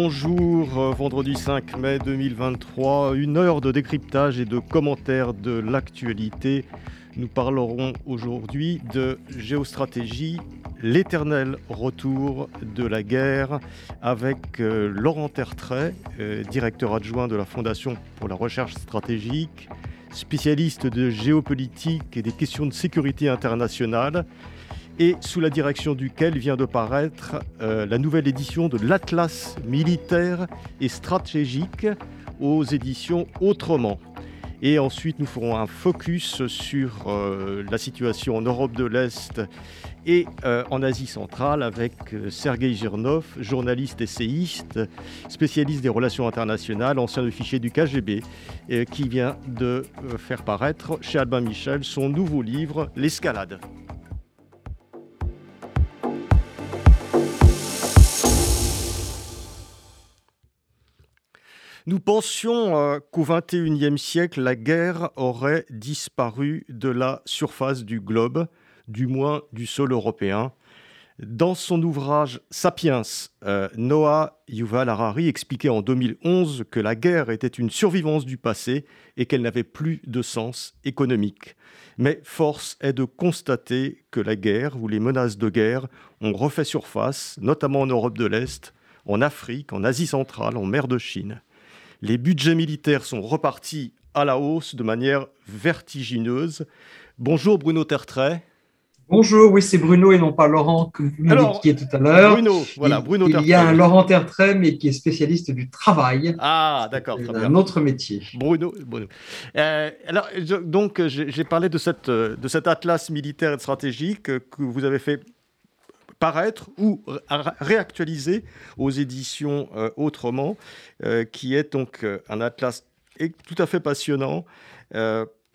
Bonjour, euh, vendredi 5 mai 2023, une heure de décryptage et de commentaires de l'actualité. Nous parlerons aujourd'hui de géostratégie, l'éternel retour de la guerre, avec euh, Laurent Tertrais, euh, directeur adjoint de la Fondation pour la recherche stratégique, spécialiste de géopolitique et des questions de sécurité internationale, et sous la direction duquel vient de paraître euh, la nouvelle édition de l'Atlas militaire et stratégique aux éditions Autrement. Et ensuite, nous ferons un focus sur euh, la situation en Europe de l'Est et euh, en Asie centrale avec euh, Sergei Girnov, journaliste essayiste, spécialiste des relations internationales, ancien officier du KGB, qui vient de faire paraître chez Albin Michel son nouveau livre, L'escalade. Nous pensions euh, qu'au XXIe siècle, la guerre aurait disparu de la surface du globe, du moins du sol européen. Dans son ouvrage Sapiens, euh, Noah Yuval Harari expliquait en 2011 que la guerre était une survivance du passé et qu'elle n'avait plus de sens économique. Mais force est de constater que la guerre ou les menaces de guerre ont refait surface, notamment en Europe de l'Est, en Afrique, en Asie centrale, en mer de Chine les budgets militaires sont repartis à la hausse de manière vertigineuse. Bonjour Bruno Tertrais. Bonjour, oui, c'est Bruno et non pas Laurent que vous m'indiquiez tout à l'heure. Bruno, voilà, Bruno Il y a un Laurent Tertrais, mais qui est spécialiste du travail. Ah, d'accord. Un autre métier. Bruno, Bruno. Euh, alors, donc, j'ai parlé de, cette, de cet atlas militaire et stratégique que vous avez fait paraître ou réactualiser aux éditions euh, Autrement, euh, qui est donc euh, un atlas tout à fait passionnant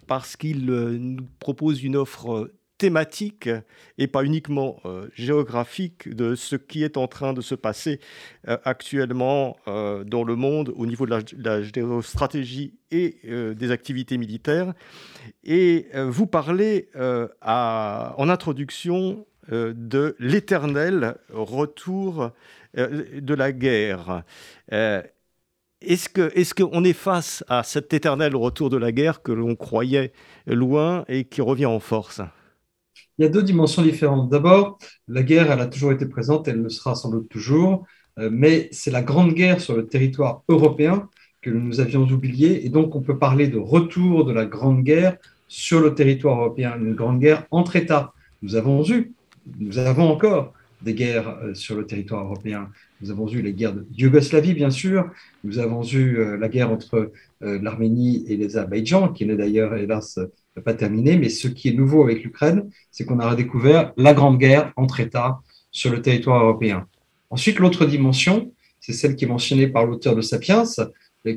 parce qu'il nous propose une offre thématique et pas uniquement géographique de ce qui est en train de se passer actuellement dans le monde au niveau de la, géostratégie et des activités militaires. Et vous parlez en introduction de l'éternel retour euh, de la guerre. Euh, est-ce qu'on est, qu'on est face à cet éternel retour de la guerre que l'on croyait loin et qui revient en force? Il y a deux dimensions différentes. D'abord, la guerre, elle a toujours été présente, elle le sera sans doute toujours, mais c'est la grande guerre sur le territoire européen que nous avions oublié, et donc on peut parler de retour de la grande guerre sur le territoire européen, une grande guerre entre États. Nous avons eu nous avons encore des guerres euh, sur le territoire européen. Nous avons eu les guerres de Yougoslavie, bien sûr. Nous avons eu euh, la guerre entre euh, l'Arménie et l'Azerbaïdjan, qui n'est d'ailleurs, hélas, pas terminée. Mais ce qui est nouveau avec l'Ukraine, c'est qu'on a redécouvert la grande guerre entre États sur le territoire européen. Ensuite, l'autre dimension, c'est celle qui est mentionnée par l'auteur de Sapiens,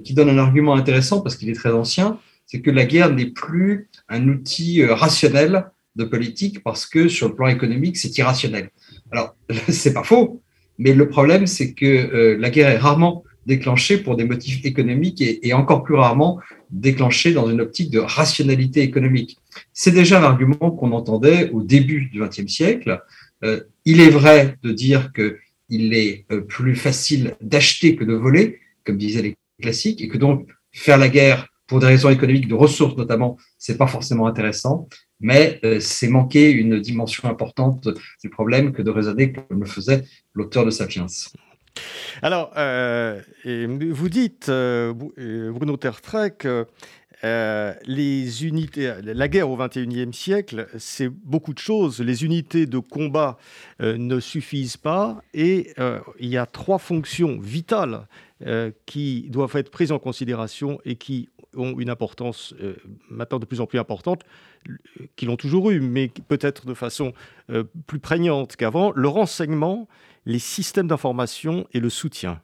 qui donne un argument intéressant parce qu'il est très ancien, c'est que la guerre n'est plus un outil rationnel de politique parce que sur le plan économique, c'est irrationnel. Alors, c'est pas faux, mais le problème, c'est que euh, la guerre est rarement déclenchée pour des motifs économiques et, encore plus rarement déclenchée dans une optique de rationalité économique. C'est déjà l'argument qu'on entendait au début du XXe siècle. Euh, il est vrai de dire qu'il est euh, plus facile d'acheter que de voler, comme disaient les classiques, et que donc faire la guerre pour des raisons économiques, de ressources notamment, c'est pas forcément intéressant mais euh, c'est manquer une dimension importante du problème que de raisonner comme le faisait l'auteur de Sapiens. Alors, euh, vous dites, euh, Bruno Tertrais, que les unités, la guerre au XXIe siècle, c'est beaucoup de choses. Les unités de combat ne suffisent pas et il y a trois fonctions vitales qui doivent être prises en considération et qui ont une importance maintenant de plus en plus importante qui l'ont toujours eu, mais peut-être de façon euh, plus prégnante qu'avant, le renseignement, les systèmes d'information et le soutien.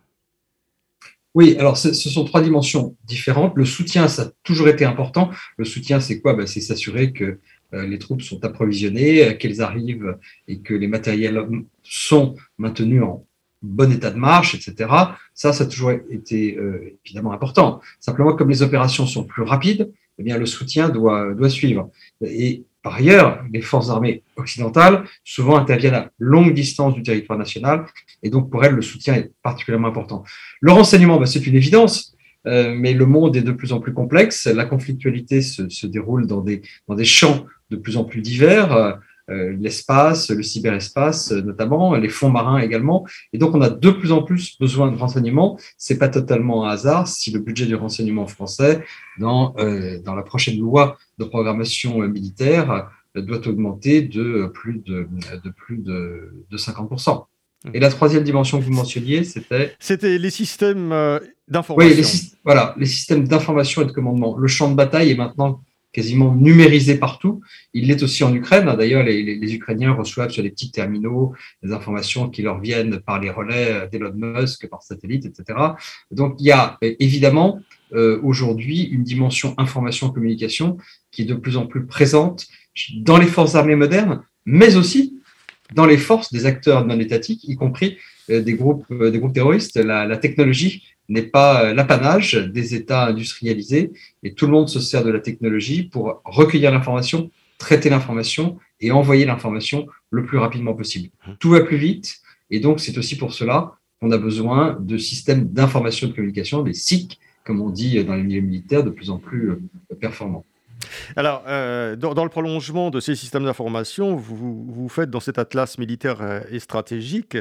Oui, alors ce sont trois dimensions différentes. Le soutien, ça a toujours été important. Le soutien, c'est quoi? Ben, C'est s'assurer que euh, les troupes sont approvisionnées, euh, qu'elles arrivent et que les matériels sont maintenus en bon état de marche, etc. Ça, ça a toujours été euh, évidemment important. Simplement, comme les opérations sont plus rapides, eh bien, le soutien doit, doit suivre. Et par ailleurs, les forces armées occidentales souvent interviennent à longue distance du territoire national, et donc pour elles, le soutien est particulièrement important. Le renseignement, ben, c'est une évidence. Euh, mais le monde est de plus en plus complexe. La conflictualité se, se déroule dans des, dans des champs de plus en plus divers, euh l'espace, le cyberespace notamment, les fonds marins également. Et donc, on a de plus en plus besoin de renseignements. C'est pas totalement un hasard si le budget du renseignement français, dans, euh, dans la prochaine loi de programmation militaire, doit augmenter de plus de, de plus de, de 50%. Et la troisième dimension que vous mentionniez, c'était? C'était les systèmes euh, d'information. Oui, les, voilà, les systèmes d'information et de commandement. Le champ de bataille est maintenant quasiment numérisé partout. Il l'est aussi en Ukraine. D'ailleurs, les, Ukrainiens reçoivent sur des petits terminaux des informations qui leur viennent par les relais d'Elon Musk, par satellite, etc. Donc, il y a évidemment euh, aujourd'hui une dimension information-communication qui est de plus en plus présente dans les forces armées modernes, mais aussi dans les forces des acteurs non étatiques, y compris euh, des groupes, euh, des groupes terroristes. La, technologie n'est pas euh, l'apanage des États industrialisés et tout le monde se sert de la technologie pour recueillir l'information, traiter l'information et envoyer l'information le plus rapidement possible. Mmh. Tout va plus vite et donc c'est aussi pour cela qu'on a besoin de systèmes d'information et de communication, des SIC, comme on dit dans les milieux militaires, de plus en plus performants. Alors, euh, dans, le prolongement de ces systèmes d'information, vous, faites dans cet atlas militaire euh, et stratégique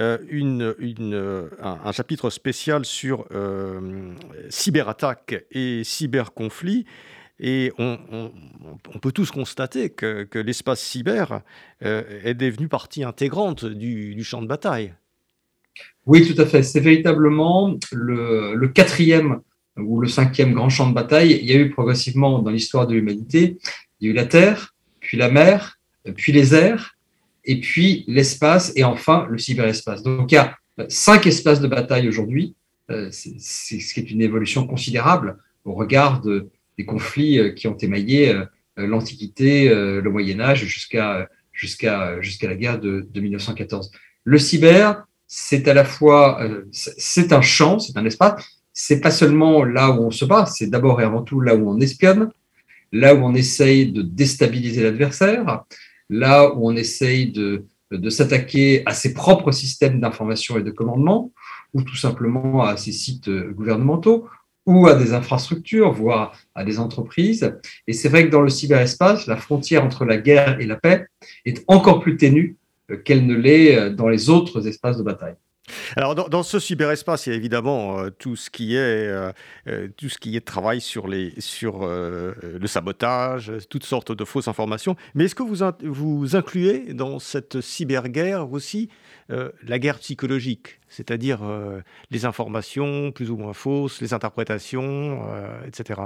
euh, un, chapitre spécial sur cyberattaques et cyberconflits. Et on, peut tous constater que, l'espace cyber est devenu partie intégrante du, champ de bataille. Oui, tout à fait. C'est véritablement le, le quatrième ou le cinquième grand champ de bataille, il y a eu progressivement dans l'histoire de l'humanité, il y a eu la Terre, puis la mer, puis les airs, et puis l'espace, et enfin le cyberespace. Donc il y a cinq espaces de bataille aujourd'hui, euh, c'est ce qui est une évolution considérable au regard des conflits euh, qui ont émaillé euh, l'Antiquité, le Moyen Âge, jusqu'à la guerre de 1914. Le cyber, c'est à la fois, c'est un champ, c'est un espace, c'est pas seulement là où on se bat, c'est d'abord et avant tout là où on espionne, là où on essaye de déstabiliser l'adversaire, là où on essaye de, de s'attaquer à ses propres systèmes d'information et de commandement, ou tout simplement à ses sites gouvernementaux, ou à des infrastructures, voire à des entreprises. Et c'est vrai que dans le cyberespace, la frontière entre la guerre et la paix est encore plus ténue qu'elle ne l'est dans les autres espaces de bataille. Alors dans, ce cyberespace, il y a évidemment euh, tout ce qui est euh, euh, tout ce qui est travail sur les sur le sabotage, toutes sortes de fausses informations. Mais est-ce que vous vous incluez dans cette cyberguerre aussi la guerre psychologique, c'est-à-dire les informations plus ou moins fausses, les interprétations, etc.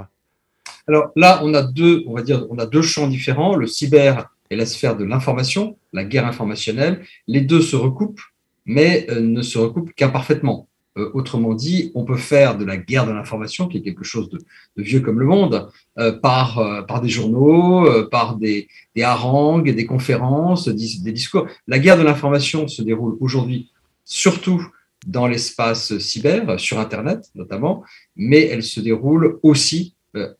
Alors là, on a deux, on va dire, on a deux champs différents. Le cyber et la sphère de l'information, la guerre informationnelle. Les deux se recoupent mais euh, ne se recoupent qu'imparfaitement. Euh, autrement dit, on peut faire de la guerre de l'information, qui est quelque chose de, vieux comme le monde, euh, par, par des journaux, par des, harangues, des conférences, des, discours. La guerre de l'information se déroule aujourd'hui surtout dans l'espace cyber, sur Internet notamment, mais elle se déroule aussi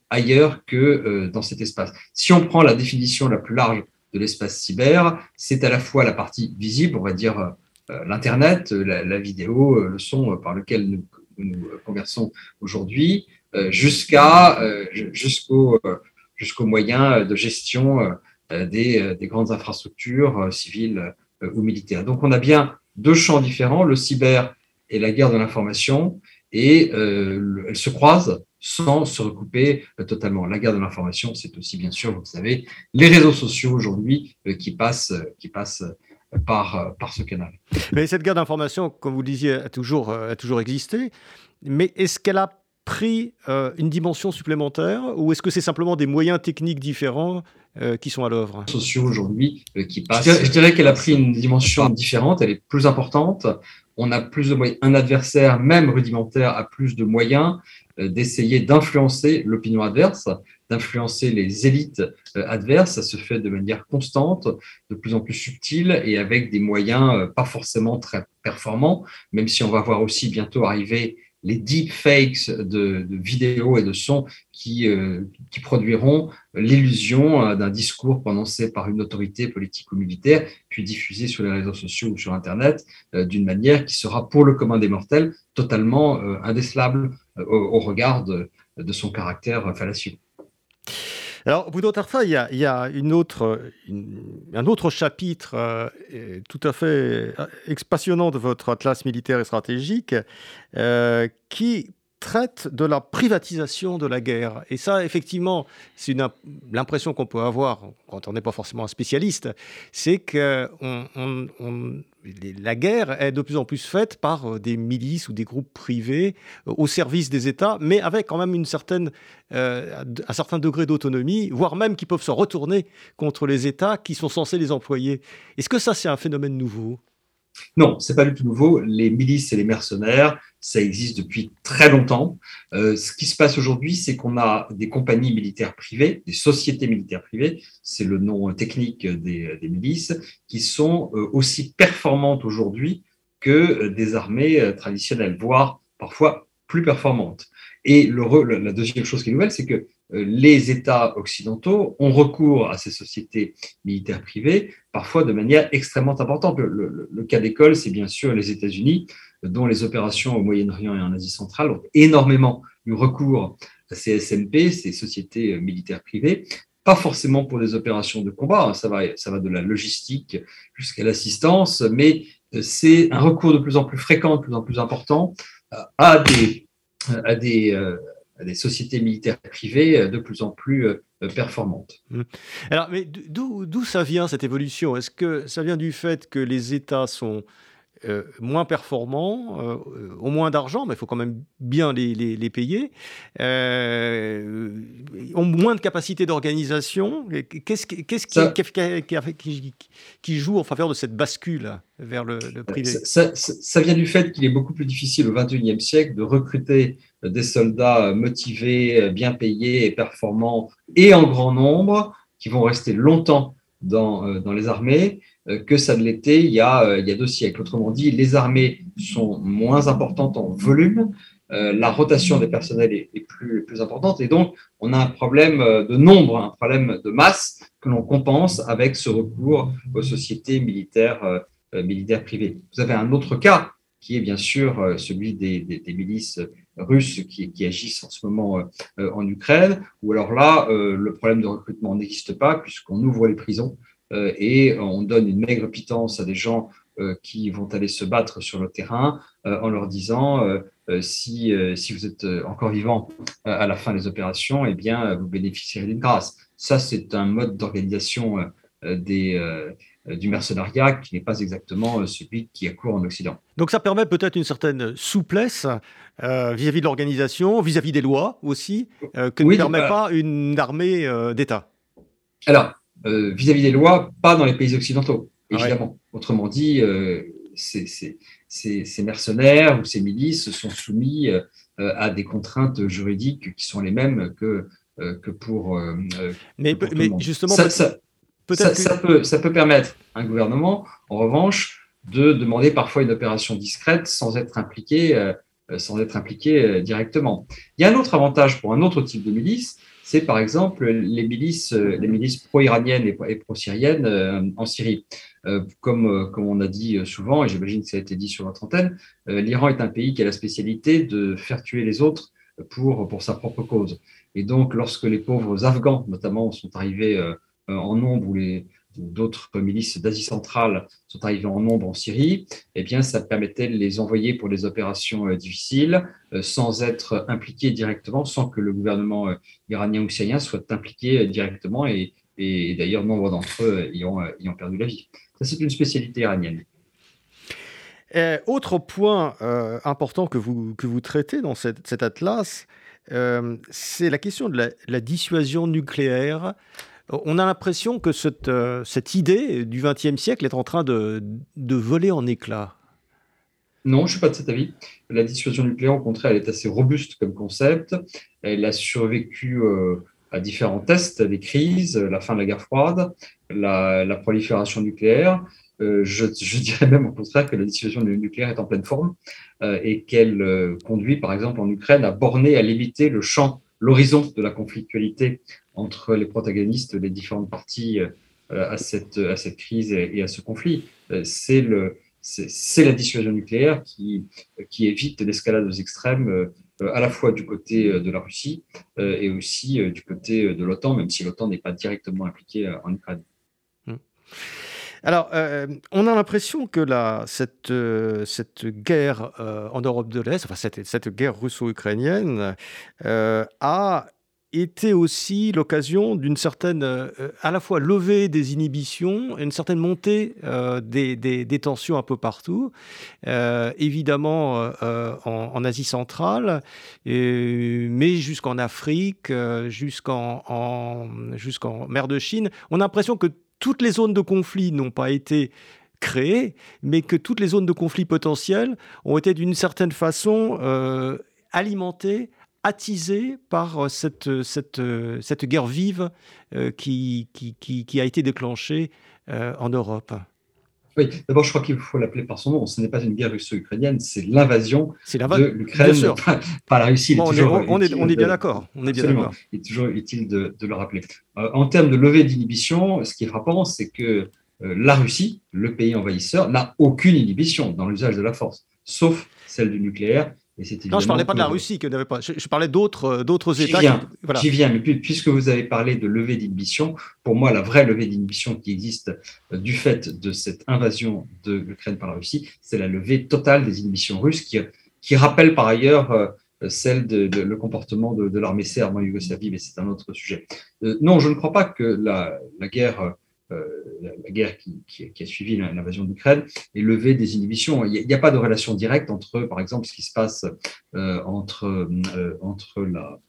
ailleurs que dans cet espace. Si on prend la définition la plus large de l'espace cyber, c'est à la fois la partie visible, on va dire l'Internet, euh, la, vidéo, euh, le son par lequel nous, nous conversons aujourd'hui, jusqu'à jusqu'au jusqu'aux moyens de gestion des, des, grandes infrastructures civiles ou militaires. Donc on a bien deux champs différents, le cyber et la guerre de l'information, et elles se croisent sans se recouper totalement. La guerre de l'information, c'est aussi bien sûr, vous savez, les réseaux sociaux aujourd'hui qui passent, qui passent par, euh, par ce canal. Mais cette guerre d'information, comme vous le disiez, a toujours, euh, a toujours existé. Mais est-ce qu'elle a pris euh, une dimension supplémentaire ou est-ce que c'est simplement des moyens techniques différents qui sont à l'œuvre? Sociaux aujourd'hui qui passent. Je dirais, qu'elle a pris une dimension différente, elle est plus importante. on a plus de moyens, un adversaire, même rudimentaire, a plus de moyens euh, d'essayer d'influencer l'opinion adverse, d'influencer les élites euh, adverses. Ça se fait de manière constante, de plus en plus subtile et avec des moyens euh, pas forcément très performants, même si on va voir aussi bientôt arriver les deepfakes de, de vidéos et de sons qui, euh, produiront l'illusion euh, d'un discours prononcé par une autorité politique ou militaire, puis diffusé sur les réseaux sociaux ou sur Internet euh, d'une manière qui sera pour le commun des mortels totalement indécelable au, regard de son caractère fallacieux. Alors, Boudot Tarfa, il y a, il y a un autre chapitre euh, tout à fait euh, passionnant de votre atlas militaire et stratégique euh, qui traite de la privatisation de la guerre. Et ça, effectivement, c'est l'impression qu'on peut avoir quand on n'est pas forcément un spécialiste, c'est que la guerre est de plus en plus faite par euh, des milices ou des groupes privés euh, au service des États, mais avec quand même une certaine, euh, un certain degré d'autonomie, voire même qui peuvent se retourner contre les États qui sont censés les employer. Est-ce que ça, c'est un phénomène nouveau? Non, c'est pas du tout nouveau. Les milices et les mercenaires, ça existe depuis très longtemps. Euh, ce qui se passe aujourd'hui, c'est qu'on a des compagnies militaires privées, des sociétés militaires privées, c'est le nom technique des, milices, qui sont euh, aussi performantes aujourd'hui que euh, des armées traditionnelles, voire parfois plus performantes. Et la deuxième chose qui est nouvelle, c'est que les États occidentaux ont recours à ces sociétés militaires privées, parfois de manière extrêmement importante. Le, le, cas d'école, c'est bien sûr les États-Unis, dont les opérations au Moyen-Orient et en Asie centrale ont énormément eu recours à ces SMP, ces sociétés militaires privées, pas forcément pour des opérations de combat, hein, ça, va, ça va de la logistique jusqu'à l'assistance, mais euh, c'est un recours de plus en plus fréquent, de plus en plus important euh, à des, à des, des sociétés militaires privées euh, de plus en plus euh, performantes. Mmh. Alors, mais d'où ça vient cette évolution? Est-ce que ça vient du fait que les États sont euh, moins performants, euh, au moins d'argent, mais il faut quand même bien les, les, les payer, euh, ont moins de capacité d'organisation? Qu'est-ce qu'est-ce qui, qui, qui, joue en faveur de cette bascule vers le, le privé? Ça, ça, ça, vient du fait qu'il est beaucoup plus difficile au XXIe siècle de recruter des soldats motivés, bien payés et performants et en grand nombre qui vont rester longtemps dans, dans les armées euh, que ça ne l'était il, euh, il y a deux siècles. Autrement dit, les armées sont moins importantes en volume, euh, la rotation des personnels est, plus, importante et donc on a un problème de nombre, un problème de masse que l'on compense avec ce recours aux sociétés militaires, militaires privées. Vous avez un autre cas qui est bien sûr celui des, des milices russes qui, qui, agissent en ce moment en Ukraine, où alors là, le problème de recrutement n'existe pas puisqu'on ouvre les prisons euh, et on donne une maigre pitance à des gens euh, qui vont aller se battre sur le terrain euh, en leur disant si, si vous êtes encore vivant à la fin des opérations, eh bien, vous bénéficierez d'une grâce. Ça, c'est un mode d'organisation des, du mercenariat qui n'est pas exactement celui qui a cours en Occident. Donc ça permet peut-être une certaine souplesse vis-à-vis -vis de l'organisation, vis-à-vis des lois aussi, que oui, ne permet bah, pas une armée d'État. Alors, euh, vis-à-vis -vis des lois, pas dans les pays occidentaux, évidemment. Ouais. Autrement dit, euh, ces, ces, ces, mercenaires ou ces milices sont soumis euh, à des contraintes juridiques qui sont les mêmes que, euh, que pour. Euh, mais, que pour mais justement, ça, ça, ça, que... ça, peut, ça peut permettre à un gouvernement, en revanche, de demander parfois une opération discrète sans être impliqué, sans être impliqué directement. Il y a un autre avantage pour un autre type de milice, c'est par exemple les milices, les milices pro-iraniennes et pro-syriennes euh, en Syrie. Euh, comme, euh, comme on a dit souvent, et j'imagine que ça a été dit sur votre antenne, l'Iran est un pays qui a la spécialité de faire tuer les autres pour, pour sa propre cause. Et donc, lorsque les pauvres Afghans, notamment, sont arrivés en nombre, ou les, d'autres milices d'Asie centrale sont arrivées en nombre en Syrie, eh bien, ça permettait de les envoyer pour des opérations euh, difficiles euh, sans être impliqués directement, sans que le gouvernement euh, iranien ou syrien soit impliqué directement et, d'ailleurs, nombre d'entre eux ayant, ayant perdu la vie. Ça, c'est une spécialité iranienne. Autre point euh, important que vous, que vous traitez dans cet atlas, euh, c'est la question de la dissuasion nucléaire on a l'impression que cette, euh, cette idée du XXe siècle est en train de, de voler en éclats. Non, je ne suis pas de cet avis. La dissuasion nucléaire, au contraire, elle est assez robuste comme concept. Elle a survécu à différents tests, les crises, la fin de la guerre froide, la, prolifération nucléaire. je, dirais même au contraire que la dissuasion nucléaire est en pleine forme et qu'elle conduit, par exemple, en Ukraine, à borner, à limiter le champ, l'horizon de la conflictualité entre les protagonistes des différentes parties à cette, à cette crise et, à ce conflit. C'est le, c'est la dissuasion nucléaire qui, qui évite l'escalade aux extrêmes euh, à la fois du côté euh, de la Russie euh, et aussi du côté de l'OTAN, même si l'OTAN n'est pas directement impliquée en Ukraine. Hmm. Alors, on a l'impression que la, cette, cette guerre en Europe de l'Est, enfin cette, cette guerre russo-ukrainienne, a était aussi l'occasion d'une certaine, euh, à la fois levée des inhibitions une certaine montée euh, des, des, tensions un peu partout, euh, évidemment en, Asie centrale, mais jusqu'en Afrique, jusqu'en jusqu'en mer de Chine. On a l'impression que toutes les zones de conflit n'ont pas été créées, mais que toutes les zones de conflit potentielles ont été d'une certaine façon alimentées attisé par euh, cette, euh, cette, euh, cette guerre vive qui, qui, qui, a été déclenchée en Europe oui, d'abord, je crois qu'il faut l'appeler par son nom. Ce n'est pas une guerre russo-ukrainienne, c'est l'invasion de l'Ukraine par, la Russie. on, est, on, est, bien d'accord. On est bien d'accord. Il est toujours utile de, de le rappeler. en termes de levée d'inhibition, ce qui est frappant, c'est que la Russie, le pays envahisseur, n'a aucune inhibition dans l'usage de la force, sauf celle du nucléaire non, je ne parlais pas de la Russie, que n'avait pas. Je, parlais d'autres, euh, d'autres États. J'y viens, mais puisque vous avez parlé de levée d'inhibition, pour moi, la vraie levée d'inhibition qui existe euh, du fait de cette invasion de l'Ukraine par la Russie, c'est la levée totale des inhibitions russes, qui, qui rappelle par ailleurs euh, celle de, le comportement de, l'armée serbe en Yougoslavie, mais c'est un autre sujet. non, je ne crois pas que la, la guerre euh, la, guerre qui, a suivi l'invasion d'Ukraine et lever des inhibitions. Il n'y a, pas de relation directe entre, par exemple, ce qui se passe euh, entre, euh, entre la,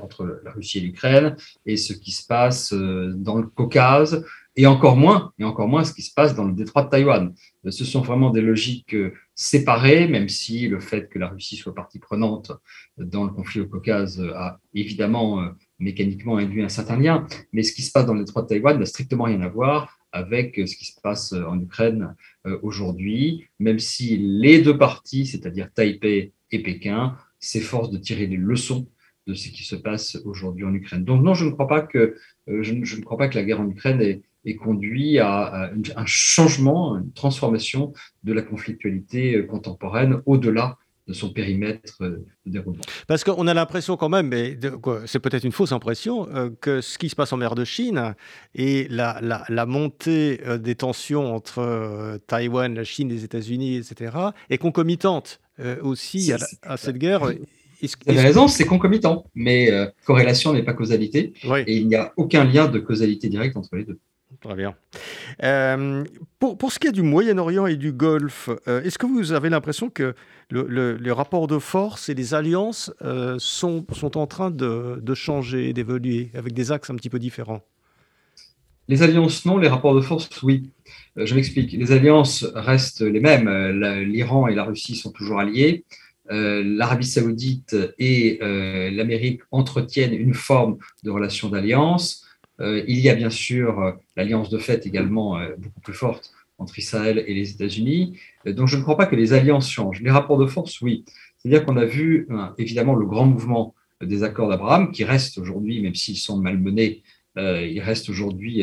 entre la Russie et l'Ukraine et ce qui se passe dans le Caucase et encore moins et encore moins ce qui se passe dans le détroit de Taïwan. Ce sont vraiment des logiques séparées, même si le fait que la Russie soit partie prenante dans le conflit au Caucase a évidemment mécaniquement induit un certain lien, mais ce qui se passe dans le détroit de Taïwan n'a strictement rien à voir avec ce qui se passe en Ukraine euh, aujourd'hui, même si les deux parties, c'est-à-dire Taipei et Pékin, s'efforcent de tirer des leçons de ce qui se passe aujourd'hui en Ukraine. Donc non, je ne crois pas que, euh, la guerre en Ukraine ait, conduit à, un changement, une transformation de la conflictualité euh, contemporaine au-delà de son périmètre euh, de déroulement. Parce qu'on a l'impression quand même, mais c'est peut-être une fausse impression, euh, que ce qui se passe en mer de Chine et la, la, montée euh, des tensions entre Taïwan, la Chine, les États-Unis, etc., est concomitante aussi à, cette guerre. Vous avez raison, c'est concomitant, mais corrélation n'est pas causalité, et il n'y a aucun lien de causalité directe entre les deux. Très bien. Euh, pour, pour, ce qui est du Moyen-Orient et du Golfe, euh, est-ce que vous avez l'impression que le, les rapports de force et les alliances euh, sont, sont en train de, de changer, d'évoluer, avec des axes un petit peu différents? Les alliances, non. Les rapports de force, oui. je m'explique. Les alliances restent les mêmes. L'Iran et la Russie sont toujours alliés. l'Arabie saoudite et l'Amérique entretiennent une forme de relation d'alliance. Euh, il y a bien sûr euh, l'alliance de fait également euh, beaucoup plus forte entre Israël et les États-Unis. donc je ne crois pas que les alliances changent. Les rapports de force, oui. C'est-à-dire qu'on a vu évidemment le grand mouvement des accords d'Abraham qui reste aujourd'hui, même s'ils sont malmenés, ils restent aujourd'hui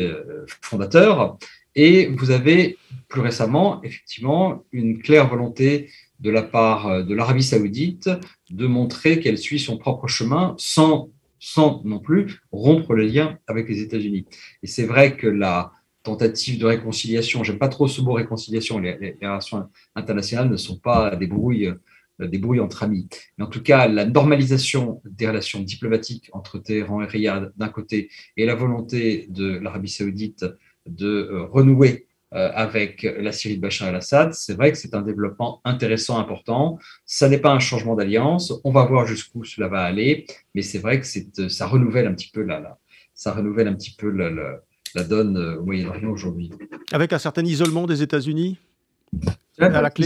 fondateurs. Et vous avez plus récemment, effectivement, une claire volonté de la part de l'Arabie saoudite de montrer qu'elle suit son propre chemin sans sans non plus rompre le lien avec les États-Unis. Et c'est vrai que la tentative de réconciliation, j'aime pas trop ce mot réconciliation, les, relations internationales ne sont pas des brouilles, euh, des brouilles entre amis. Mais en tout cas, la normalisation des relations diplomatiques entre Téhéran et Riyad d'un côté et la volonté de l'Arabie saoudite de euh, renouer avec la Syrie de Bachar el-Assad, c'est vrai que c'est un développement intéressant, important. Ça n'est pas un changement d'alliance. On va voir jusqu'où cela va aller, mais c'est vrai que euh, ça renouvelle un petit peu la, ça renouvelle un petit peu la, donne euh, au Moyen-Orient aujourd'hui. Avec un certain isolement des États-Unis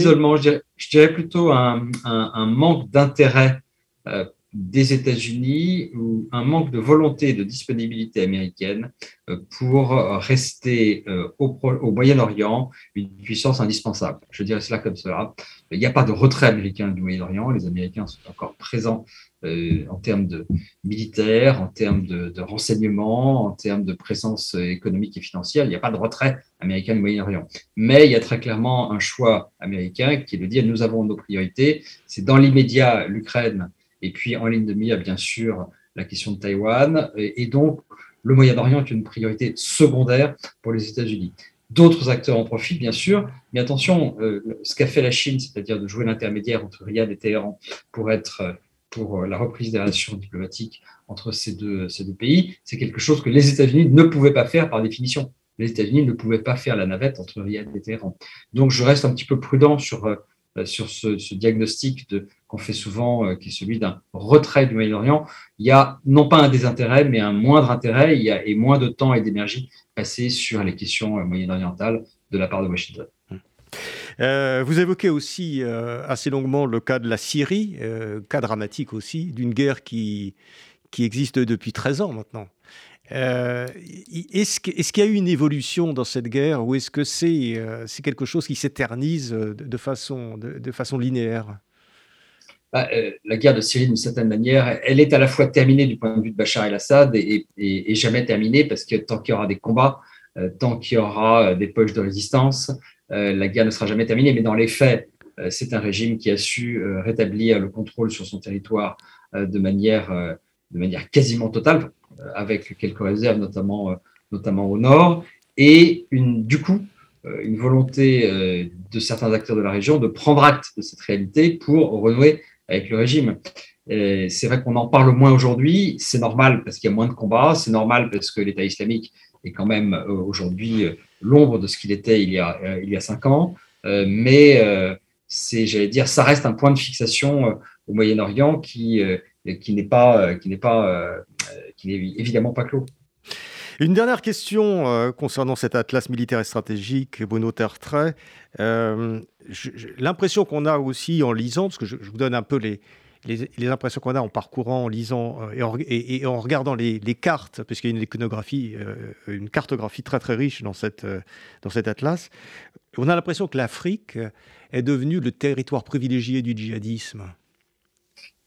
Isolement, je dirais, plutôt un, manque d'intérêt des États-Unis ou un manque de volonté de disponibilité américaine euh, pour rester euh, au, Moyen-Orient une puissance indispensable. Je dirais cela comme cela. Il n'y a pas de retrait américain du Moyen-Orient. Les Américains sont encore présents euh, en termes de militaire, en termes de, de, renseignement, en termes de présence économique et financière. Il n'y a pas de retrait américain du Moyen-Orient. Mais il y a très clairement un choix américain qui est de dire nous avons nos priorités. C'est dans l'immédiat l'Ukraine et puis en ligne de mire, bien sûr, la question de Taïwan. Et, donc, le Moyen-Orient est une priorité secondaire pour les États-Unis. D'autres acteurs en profitent, bien sûr, mais attention, euh, ce qu'a fait la Chine, c'est-à-dire de jouer l'intermédiaire entre Riyad et Téhéran pour être pour la reprise des relations diplomatiques entre ces deux, ces deux pays, c'est quelque chose que les États-Unis ne pouvaient pas faire par définition. Les États-Unis ne pouvaient pas faire la navette entre Riyad et Téhéran. Donc je reste un petit peu prudent sur euh, euh, sur ce, diagnostic qu'on fait souvent, euh, qui est celui d'un retrait du Moyen-Orient. Il y a non pas un désintérêt, mais un moindre intérêt il y a, et moins de temps et d'énergie passés sur les questions euh, moyen-orientales de la part de Washington. vous évoquez aussi assez longuement le cas de la Syrie, cas dramatique aussi, d'une guerre qui, qui existe depuis 13 ans maintenant. Euh, est-ce qu'il y a eu une évolution dans cette guerre ou est-ce que c'est euh, quelque chose qui s'éternise euh, de, façon, de, façon linéaire? Bah, La guerre de Syrie, d'une certaine manière, elle est à la fois terminée du point de vue de Bachar el-Assad et, jamais terminée parce que tant qu'il y aura des combats, tant qu'il y aura des poches de résistance, la guerre ne sera jamais terminée. Mais dans les faits, c'est un régime qui a su rétablir le contrôle sur son territoire de manière, de manière quasiment totale euh, avec quelques réserves, notamment, euh, notamment au nord, et du coup, euh, une volonté de certains acteurs de la région de prendre acte de cette réalité pour renouer avec le régime. C'est vrai qu'on en parle moins aujourd'hui, c'est normal parce qu'il y a moins de combats, c'est normal parce que l'État islamique est quand même aujourd'hui l'ombre de ce qu'il était il y a, il y a cinq ans, mais c'est, j'allais dire, ça reste un point de fixation au Moyen-Orient qui, qui n'est pas, qui n'est pas qui n'est évidemment pas clos. Une dernière question euh, concernant cet atlas militaire et stratégique, Bruno Tertrais. Euh, L'impression qu'on a aussi en lisant, parce que je, vous donne un peu les, les, impressions qu'on a en parcourant, en lisant euh, et en, regardant les, cartes, puisqu'il y a une iconographie, euh, une cartographie très très riche dans, cette, dans cet atlas, on a l'impression que l'Afrique est devenue le territoire privilégié du djihadisme.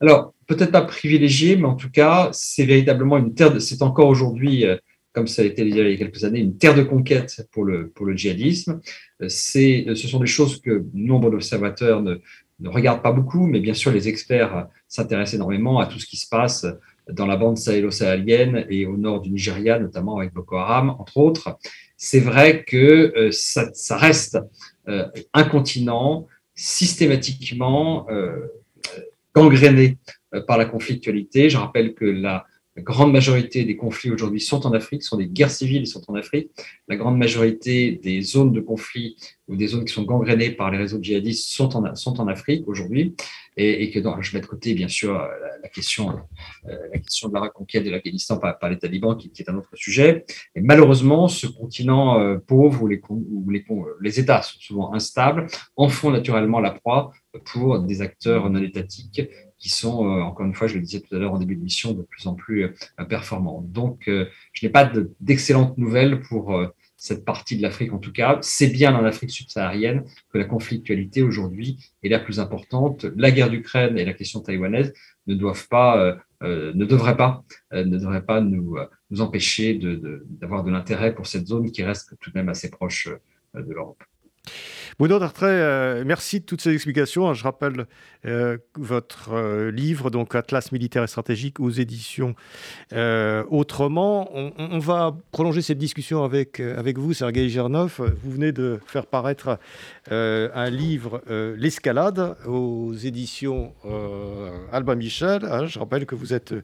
Alors, peut-être pas privilégié, mais en tout cas, c'est véritablement une terre, c'est encore aujourd'hui, euh, comme ça a été il y a quelques années, une terre de conquête pour le, pour le djihadisme. Euh, c'est, ce sont des choses que nombre d'observateurs ne, ne regardent pas beaucoup, mais bien sûr, les experts s'intéressent énormément à tout ce qui se passe dans la bande sahélo-sahélienne et au nord du Nigeria, notamment avec Boko Haram, entre autres. C'est vrai que euh, ça, ça, reste un continent systématiquement gangréné euh, par la conflictualité. Je rappelle que la grande majorité des conflits aujourd'hui sont en Afrique, sont des guerres civiles sont en Afrique. La grande majorité des zones de conflit ou des zones qui sont gangrénées par les réseaux djihadistes sont en, Afrique aujourd'hui. Et, que je mets de côté, bien sûr, la, question, euh, la question de la reconquête de l'Afghanistan par, les talibans, qui, est un autre sujet. Et malheureusement, ce continent euh, pauvre où, les États sont souvent instables en font naturellement la proie pour des acteurs non étatiques qui sont, euh, encore une fois, je le disais tout à l'heure en début de mission, de plus en plus euh, performants. Donc, euh, je n'ai pas d'excellentes nouvelles pour cette partie de l'Afrique en tout cas. C'est bien en Afrique subsaharienne que la conflictualité aujourd'hui est la plus importante. La guerre d'Ukraine et la question taïwanaise ne doivent pas, ne devraient pas, ne devraient pas nous, nous empêcher d'avoir de, de l'intérêt pour cette zone qui reste tout de même assez proche de l'Europe. Bruno Dartret, euh, merci de toutes ces explications. Je rappelle euh, votre euh, livre, donc Atlas militaire et stratégique aux éditions Autrement. On, va prolonger cette discussion avec, avec vous, Sergei Gernov. Vous venez de faire paraître un livre, L'escalade, aux éditions Alba Michel. Hein, je rappelle que vous êtes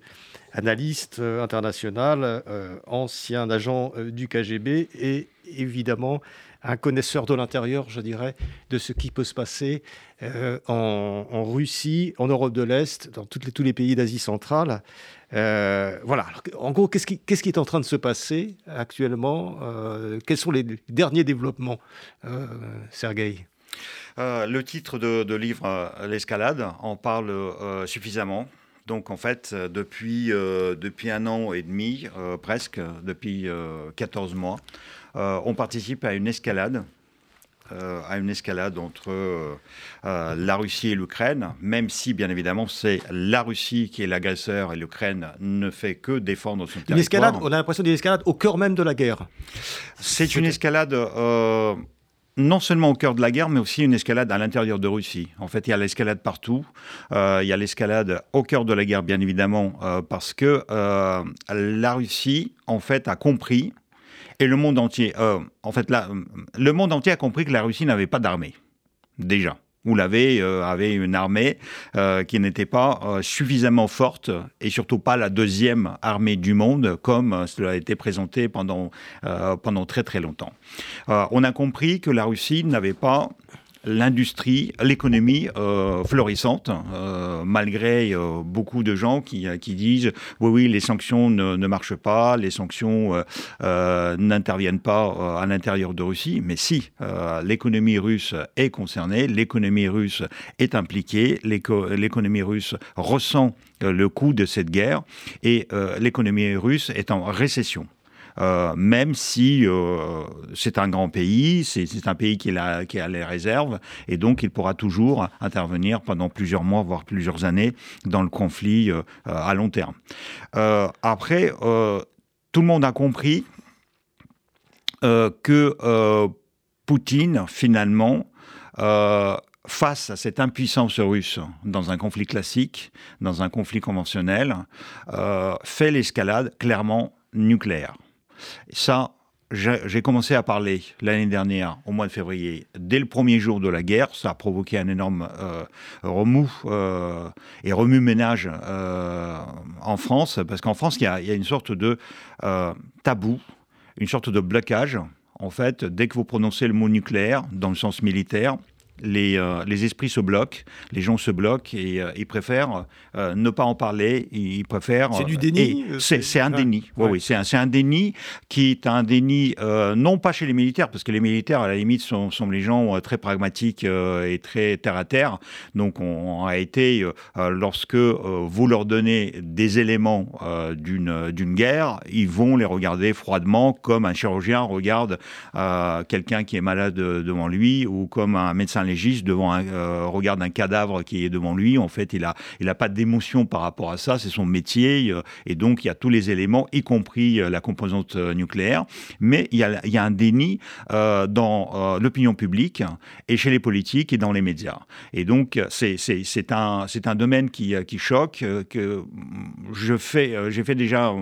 analyste international, ancien agent du KGB et évidemment un connaisseur de l'intérieur, je dirais, de ce qui peut se passer euh, en, Russie, en Europe de l'Est, dans les, tous les pays d'Asie centrale. Euh, voilà. en gros, qu'est-ce qui, est en train de se passer actuellement euh, Quels sont les derniers développements, Sergueï? Le titre de, livre, L'escalade, en parle suffisamment. Donc en fait, depuis, depuis un an et demi, presque, depuis 14 mois, on participe à une escalade euh, à une escalade entre euh, euh, la Russie et l'Ukraine, même si bien évidemment c'est la Russie qui est l'agresseur et l'Ukraine ne fait que défendre son territoire. Une escalade, on a l'impression d'une escalade au cœur même de la guerre. C'est une escalade non seulement au cœur de la guerre, mais aussi une escalade à l'intérieur de Russie. En fait, il y a l'escalade partout. il y a l'escalade au cœur de la guerre, bien évidemment, parce que la Russie, en fait, a compris et le monde entier, euh, en fait, là, le monde entier a compris que la Russie n'avait pas d'armée, déjà. Ou l'avait euh, avait une armée euh, qui n'était pas suffisamment forte et surtout pas la deuxième armée du monde comme cela a été présenté pendant, pendant très très longtemps. on a compris que la Russie n'avait pas l'industrie, l'économie euh, florissante, euh, malgré euh, beaucoup de gens qui, disent oui, oui, les sanctions ne, ne marchent pas, les sanctions n'interviennent pas à l'intérieur de Russie. Mais si, l'économie russe est concernée, l'économie russe est impliquée, l'économie russe ressent le coût de cette guerre et l'économie russe est en récession. Euh, même si euh, c'est un grand pays, c'est un pays qui a, les réserves, et donc il pourra toujours intervenir pendant plusieurs mois, voire plusieurs années, dans le conflit euh, à long terme. après, tout le monde a compris que Poutine, finalement, face à cette impuissance russe dans un conflit classique, dans un conflit conventionnel, fait l'escalade clairement nucléaire. Ça, j'ai commencé à parler l'année dernière, au mois de février, dès le premier jour de la guerre. Ça a provoqué un énorme euh, remous euh, et remue-ménage euh, en France, parce qu'en France, il y, a une sorte de tabou, une sorte de blocage. En fait, dès que vous prononcez le mot nucléaire, dans le sens militaire, les, euh, les, esprits se bloquent, les gens se bloquent et euh, ils préfèrent euh, ne pas en parler, ils préfèrent... C'est du déni C'est un déni, oui, oui c'est un, un, déni qui est un déni, non pas chez les militaires, parce que les militaires, à la limite, sont, sont les gens très pragmatiques et très terre-à-terre, donc on, a été, lorsque vous leur donnez des éléments d'une guerre, ils vont les regarder froidement comme un chirurgien regarde quelqu'un qui est malade devant lui ou comme un médecin légiste devant un euh, regard d'un cadavre qui est devant lui. En fait, il a, il a pas d'émotion par rapport à ça. C'est son métier. Euh, et donc, il y a tous les éléments, y compris euh, la composante nucléaire. Mais il y a, il y a un déni dans l'opinion publique et chez les politiques et dans les médias. Et donc, c'est, un, un domaine qui, qui choque, que je fais, j'ai fait déjà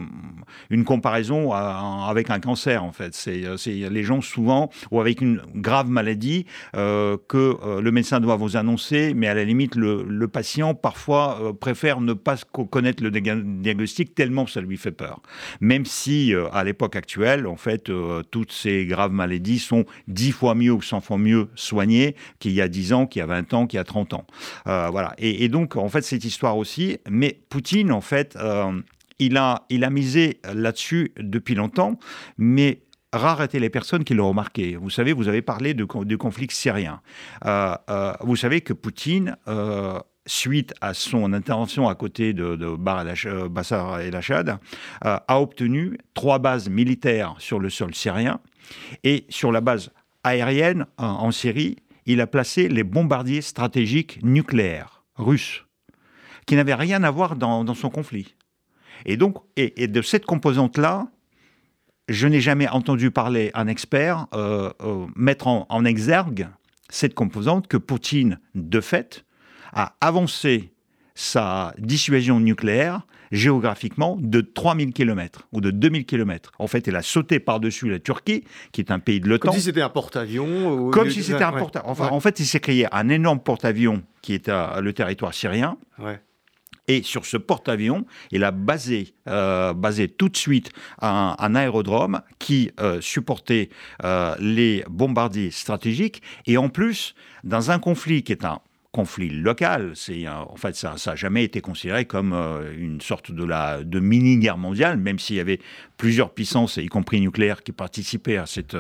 une comparaison avec un cancer, en fait. C'est, c'est les gens souvent, ou avec une grave maladie, que euh, le médecin doit vous annoncer, mais à la limite, le, patient parfois euh, préfère ne pas connaître le diagnostic tellement ça lui fait peur. Même si, euh, à l'époque actuelle, en fait, toutes ces graves maladies sont dix fois mieux ou cent fois mieux soignées qu'il y a dix ans, qu'il y a 20 ans, qu'il y a 30 ans. voilà. Et, donc, en fait, cette histoire aussi, mais Poutine, en fait, il a, il a misé là-dessus depuis longtemps, mais rares étaient les personnes qui l'ont remarqué. Vous savez, vous avez parlé du conflit syrien. Euh, euh, vous savez que Poutine, euh, suite à son intervention à côté de, de Bassar el-Assad, a obtenu trois bases militaires sur le sol syrien et sur la base aérienne en, Syrie, il a placé les bombardiers stratégiques nucléaires russes, qui n'avaient rien à voir dans, son conflit. Et donc, et de cette composante-là, je n'ai jamais entendu parler un expert euh, euh, mettre en, exergue cette composante que Poutine, de fait, a avancé sa dissuasion nucléaire géographiquement de 3000 km ou de 2000 km. En fait, elle a sauté par-dessus la Turquie, qui est un pays de l'OTAN. Comme si c'était un porte-avions. Comme si c'était un porte-avions. Enfin, En fait, il s'est créé un énorme porte-avions qui est à, le territoire syrien. Ouais. Et sur ce porte-avions, il a basé, euh, basé tout de suite un, aérodrome qui euh, supportait euh, les bombardiers stratégiques. Et en plus, dans un conflit qui est un conflit local. C'est en fait ça, n'a jamais été considéré comme une sorte de la de mini guerre mondiale, même s'il y avait plusieurs puissances, y compris nucléaires, qui participaient à cette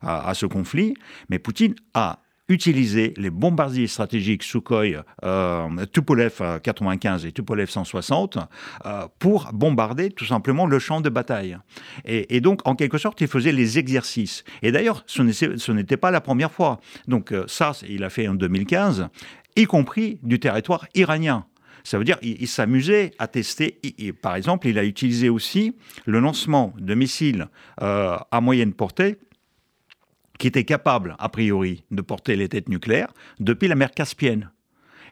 à ce conflit. Mais Poutine a utiliser les bombardiers stratégiques Sukhoi euh, Tupolev 95 et Tupolev 160 euh, pour bombarder tout simplement le champ de bataille. Et, donc, en quelque sorte, il faisait les exercices. Et d'ailleurs, ce n'était pas la première fois. Donc ça, il a fait en 2015, y compris du territoire iranien. Ça veut dire qu'il s'amusait à tester. par exemple, il a utilisé aussi le lancement de missiles euh, à moyenne portée qui étaient capables, a priori, de porter les têtes nucléaires depuis la mer Caspienne.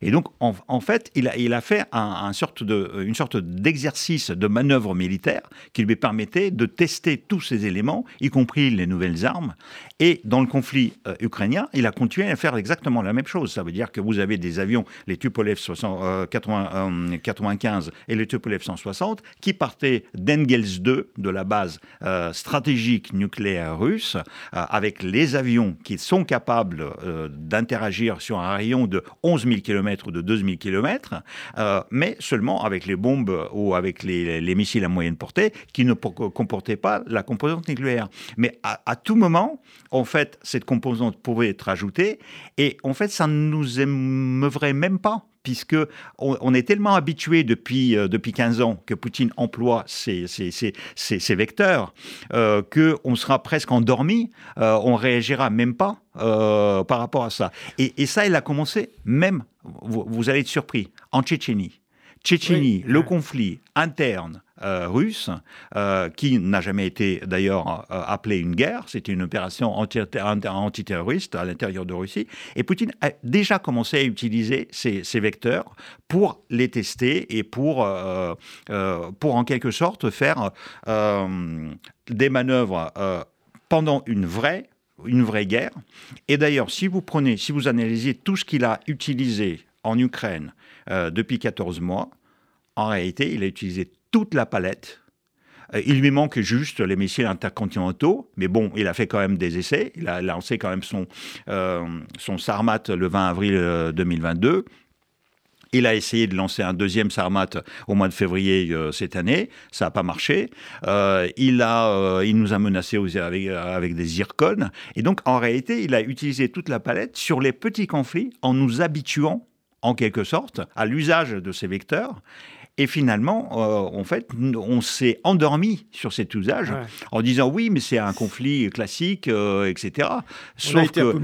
Et donc, en, fait, il a, fait une sorte d'exercice de manœuvre militaire qui lui permettait de tester tous ces éléments, y compris les nouvelles armes. Et dans le conflit euh, ukrainien, il a continué à faire exactement la même chose. Ça veut dire que vous avez des avions, les Tupolev 95 euh, et les Tupolev 160, qui partaient d'Engels 2, de la base euh, stratégique nucléaire russe, avec les avions qui sont capables d'interagir sur un rayon de 11 000 km ou de 2000 km, euh, mais seulement avec les bombes ou avec les, missiles à moyenne portée qui ne comportaient pas la composante nucléaire. Mais à, tout moment, en fait, cette composante pouvait être ajoutée et en fait, ça ne nous émeuvrait même pas puisque on, est tellement habitué depuis, euh, depuis 15 ans que Poutine emploie ces vecteurs euh, qu'on sera presque endormi, euh, on réagira même pas euh, par rapport à ça. Et, et, ça, il a commencé même, vous, allez être surpris, en Tchétchénie. Tchétchénie, le conflit interne euh, russe, euh, qui n'a jamais été d'ailleurs euh, appelé une guerre, c'était une opération antiterroriste à l'intérieur de Russie, et Poutine a déjà commencé à utiliser ces, vecteurs pour les tester et pour, pour en quelque sorte faire des manœuvres pendant une vraie une vraie guerre. Et d'ailleurs, si vous prenez, si vous analysez tout ce qu'il a utilisé en Ukraine depuis 14 mois, en réalité, il a utilisé toute la palette. Euh, il lui manque juste les missiles intercontinentaux, mais bon, il a fait quand même des essais. Il a lancé quand même son, euh, son Sarmat le 20 avril 2022. Euh, il a essayé de lancer un deuxième Sarmat au mois de février cette année. Ça n'a pas marché. il, a, il nous a menacés avec, avec, des zircones. Et donc, en réalité, il a utilisé toute la palette sur les petits conflits en nous habituant, en quelque sorte, à l'usage de ces vecteurs. Et finalement, euh, en fait, on s'est endormi sur cet usage en disant oui, mais c'est un conflit classique, euh, etc. On a été un peu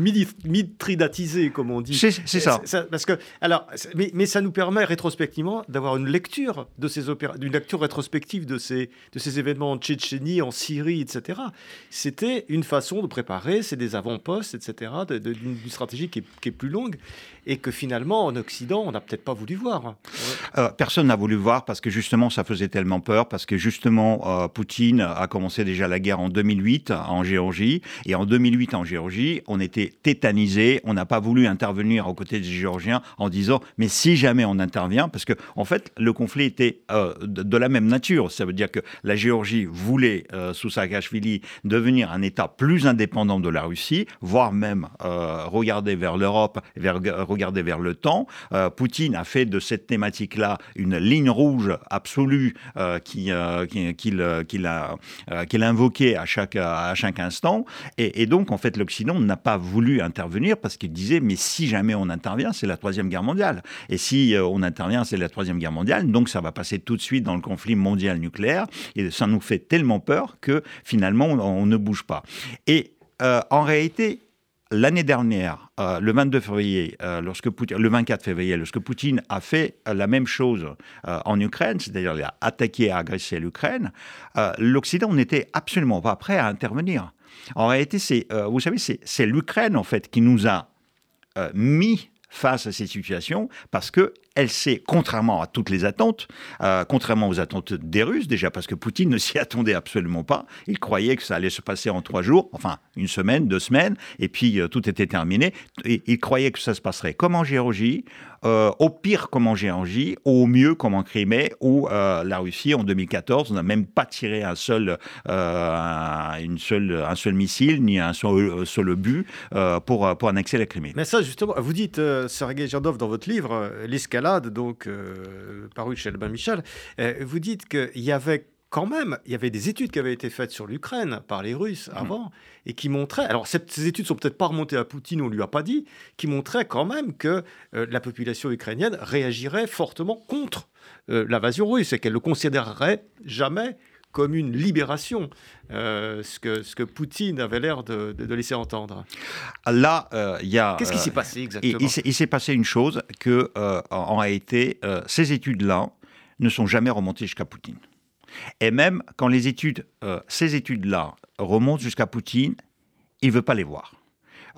mitridatisé, comme on dit. C'est ça. Parce que, alors, mais, mais, ça nous permet rétrospectivement d'avoir une lecture de ces opéra une lecture rétrospective de ces, de ces événements en Tchétchénie, en Syrie, etc. C'était une façon de préparer, c'est des avant-postes, etc., d'une stratégie qui est, qui est plus longue et que finalement, en Occident, on n'a peut-être pas voulu voir. Euh, personne n'a voulu voir parce que justement, ça faisait tellement peur, parce que justement, euh, Poutine a commencé déjà la guerre en 2008 en Géorgie, et en 2008 en Géorgie, on était tétanisé, on n'a pas voulu intervenir aux côtés des Géorgiens en disant, mais si jamais on intervient, parce que en fait, le conflit était euh, de, la même nature, ça veut dire que la Géorgie voulait, sous Saakashvili, devenir un État plus indépendant de la Russie, voire même regarder vers l'Europe, vers regarder vers le temps. Euh, Poutine a fait de cette thématique-là une ligne rouge absolue euh, euh, qu'il a, qu'il invoquée à chaque, à chaque instant. Et, donc, en fait, l'Occident n'a pas voulu intervenir parce qu'il disait, mais si jamais on intervient, c'est la Troisième Guerre mondiale. Et si on intervient, c'est la Troisième Guerre mondiale. Donc, ça va passer tout de suite dans le conflit mondial nucléaire. Et ça nous fait tellement peur que finalement, on, ne bouge pas. Et en réalité, l'année dernière, euh, le 22 février, euh, lorsque le 24 février, lorsque Poutine a fait euh, la même chose en Ukraine, c'est-à-dire il a attaqué et agressé l'Ukraine, l'Occident n'était absolument pas prêt à intervenir. En réalité, c'est, vous savez, c'est l'Ukraine en fait qui nous a mis face à ces situations parce que elle s'est, contrairement à toutes les attentes, euh, contrairement aux attentes des Russes, déjà parce que Poutine ne s'y attendait absolument pas, il croyait que ça allait se passer en trois jours, enfin une semaine, deux semaines, et puis euh, tout était terminé. Il croyait que ça se passerait comme en Géorgie, euh, au pire comme en Géorgie, au mieux comme en Crimée, où la Russie en 2014 n'a même pas tiré un seul, une seule, un seul missile ni un seul, but pour, pour annexer la Crimée. Mais ça justement, vous dites, Sergei Jadov, dans votre livre, l'escalade donc euh, paru chez Albin Michel, euh, vous dites qu'il y avait quand même, il y avait des études qui avaient été faites sur l'Ukraine par les Russes mmh. avant et qui montraient, alors ces études sont peut-être pas remontées à Poutine, on lui a pas dit, qui montraient quand même que euh, la population ukrainienne réagirait fortement contre euh, l'invasion russe et qu'elle ne le considérerait jamais comme une libération, euh, ce, que, ce que Poutine avait l'air de, laisser entendre. Là, il y a... Qu'est-ce qui s'est passé exactement Il, s'est passé une chose que, en réalité, ces études-là ne sont jamais remontées jusqu'à Poutine. Et même quand les études, euh, ces études-là remontent jusqu'à Poutine, il ne veut pas les voir.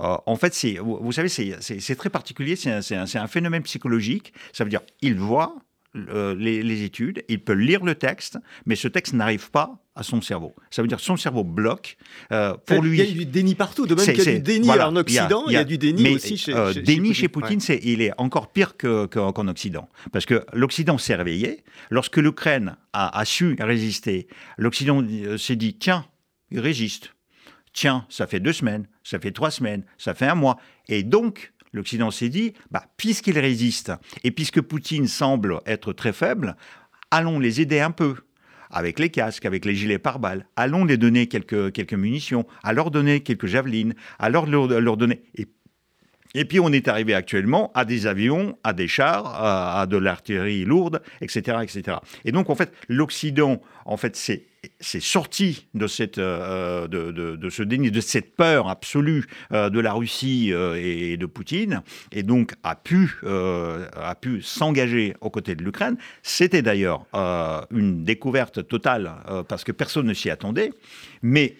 Euh, en fait, vous, savez, c'est très particulier, c'est un, phénomène psychologique. Ça veut dire, il voit euh, les, études, il peut lire le texte, mais ce texte n'arrive pas à son cerveau. Ça veut dire que son cerveau bloque. pour lui, il y a du déni partout, de même qu'il y a du déni en Occident, il y, a, du déni aussi chez, euh, déni chez Poutine, il est encore pire qu'en que, Occident. Parce que l'Occident s'est réveillé. Lorsque l'Ukraine a, a, su résister, l'Occident s'est dit, tiens, il résiste. Tiens, ça fait deux semaines, ça fait trois semaines, ça fait un mois. Et donc, l'Occident s'est dit, bah, puisqu'il résiste et puisque Poutine semble être très faible, allons les aider un peu avec les casques, avec les gilets pare-balles. Allons les donner quelques, munitions, à leur donner quelques javelines, à leur, donner. Et puis on est arrivé actuellement à des avions, à des chars, à, de l'artillerie lourde, etc., etc. Et donc en fait, l'Occident, en fait, c'est sorti de, cette, euh, de, ce déni, de cette peur absolue euh, de la Russie euh, et de Poutine, et donc a pu, a pu s'engager aux côtés de l'Ukraine. C'était d'ailleurs une découverte totale, parce que personne ne s'y attendait, mais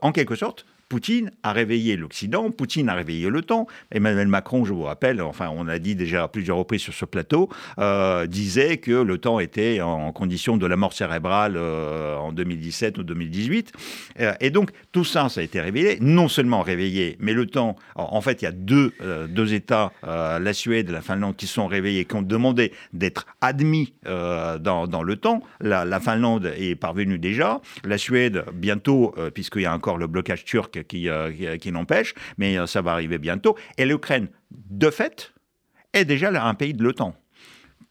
en quelque sorte, Poutine a réveillé l'Occident, Poutine a réveillé l'OTAN. Emmanuel Macron, je vous rappelle, enfin on a dit déjà à plusieurs reprises sur ce plateau, euh, disait que l'OTAN était en condition de la mort cérébrale euh, en 2017 ou 2018. Euh, et donc tout ça, ça a été réveillé, non seulement réveillé, mais l'OTAN, en, fait il y a deux, deux États, la Suède et la Finlande, qui sont réveillés, qui ont demandé d'être admis dans, dans l'OTAN. La, la, Finlande est parvenue déjà, la Suède bientôt, puisqu'il y a encore le blocage turc qui, euh, qui, n'empêche, mais euh, ça va arriver bientôt. Et l'Ukraine, de fait, est déjà un pays de l'OTAN.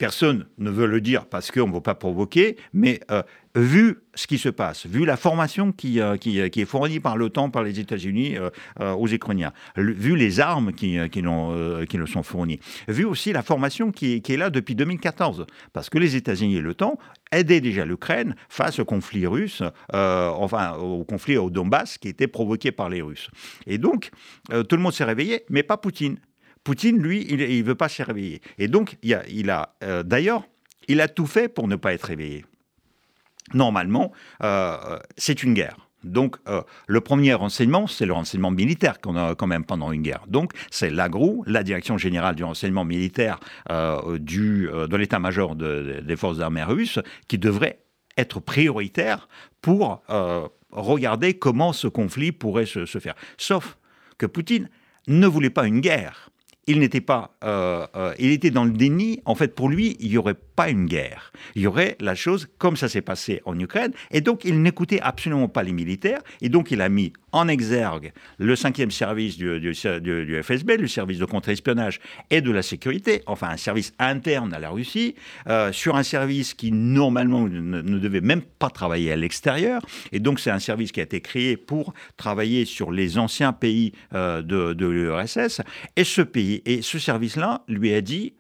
Personne ne veut le dire parce qu'on ne veut pas provoquer, mais euh, vu ce qui se passe, vu la formation qui, qui, est fournie par l'OTAN, par les États-Unis aux Ukrainiens, vu les armes qui, qui, sont fournies, vu aussi la formation qui, qui est là depuis 2014, parce que les États-Unis et l'OTAN aidaient déjà l'Ukraine face au conflit russe, enfin au conflit au Donbass qui était provoqué par les Russes. Et donc, tout le monde s'est réveillé, mais pas Poutine. Poutine, lui, il ne veut pas se. Et donc, il a, euh, d'ailleurs, il a tout fait pour ne pas être réveillé. Normalement, euh, c'est une guerre. Donc, euh, le premier renseignement, c'est le renseignement militaire qu'on a quand même pendant une guerre. Donc, c'est l'AGRO, la Direction générale du renseignement militaire de l'état-major des forces armées russes, qui devrait être prioritaire pour regarder comment ce conflit pourrait se faire. Sauf que Poutine ne voulait pas une guerre il n'était pas, euh, euh, il était dans le déni. En fait, pour lui, il n'y aurait pas une guerre. Il y aurait la chose comme ça s'est passé en Ukraine. Et donc, il n'écoutait absolument pas les militaires. Et donc, il a mis en exergue le cinquième service du, du, FSB, le service de contre-espionnage et de la sécurité, enfin un service interne à la Russie, euh, sur un service qui normalement ne, devait même pas travailler à l'extérieur. Et donc, c'est un service qui a été créé pour travailler sur les anciens pays de, de l'URSS. Et ce pays et ce service-là lui a dit,